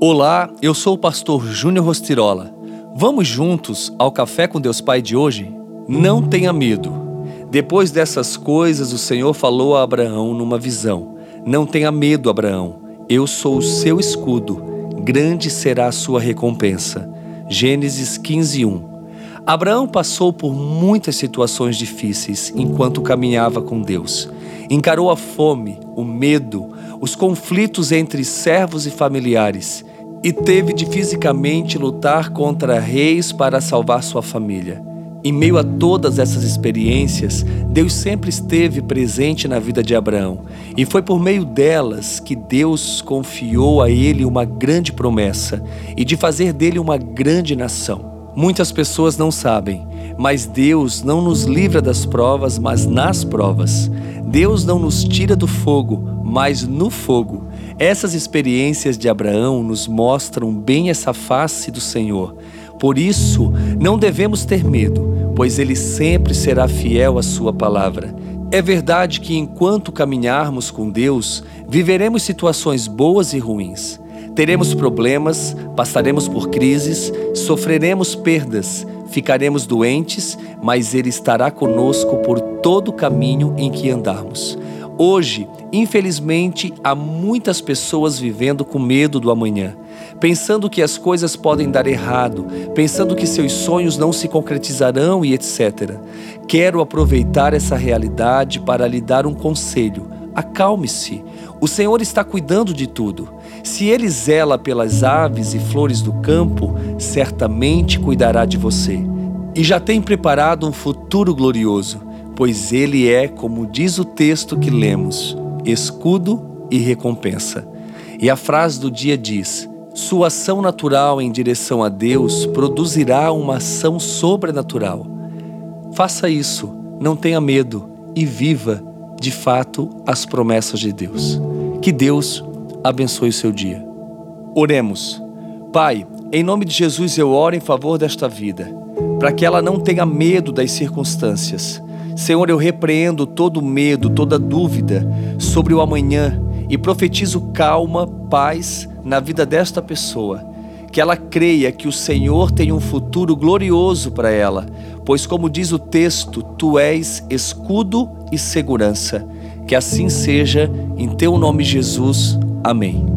Olá, eu sou o pastor Júnior Rostirola. Vamos juntos ao Café com Deus Pai de hoje? Não tenha medo. Depois dessas coisas, o Senhor falou a Abraão numa visão: Não tenha medo, Abraão. Eu sou o seu escudo. Grande será a sua recompensa. Gênesis 15, 1. Abraão passou por muitas situações difíceis enquanto caminhava com Deus. Encarou a fome, o medo, os conflitos entre servos e familiares e teve de fisicamente lutar contra reis para salvar sua família. Em meio a todas essas experiências, Deus sempre esteve presente na vida de Abraão, e foi por meio delas que Deus confiou a ele uma grande promessa e de fazer dele uma grande nação. Muitas pessoas não sabem, mas Deus não nos livra das provas, mas nas provas. Deus não nos tira do fogo, mas no fogo. Essas experiências de Abraão nos mostram bem essa face do Senhor. Por isso, não devemos ter medo, pois ele sempre será fiel à sua palavra. É verdade que enquanto caminharmos com Deus, viveremos situações boas e ruins. Teremos problemas, passaremos por crises, sofreremos perdas, ficaremos doentes, mas Ele estará conosco por todo o caminho em que andarmos. Hoje, infelizmente, há muitas pessoas vivendo com medo do amanhã, pensando que as coisas podem dar errado, pensando que seus sonhos não se concretizarão e etc. Quero aproveitar essa realidade para lhe dar um conselho. Acalme-se. O Senhor está cuidando de tudo. Se ele zela pelas aves e flores do campo, certamente cuidará de você. E já tem preparado um futuro glorioso, pois ele é, como diz o texto que lemos, escudo e recompensa. E a frase do dia diz: Sua ação natural em direção a Deus produzirá uma ação sobrenatural. Faça isso, não tenha medo e viva, de fato, as promessas de Deus. Que Deus abençoe o seu dia. Oremos. Pai, em nome de Jesus eu oro em favor desta vida, para que ela não tenha medo das circunstâncias. Senhor, eu repreendo todo medo, toda dúvida sobre o amanhã e profetizo calma, paz na vida desta pessoa. Que ela creia que o Senhor tem um futuro glorioso para ela, pois, como diz o texto, tu és escudo e segurança. Que assim seja, em teu nome, Jesus. Amém.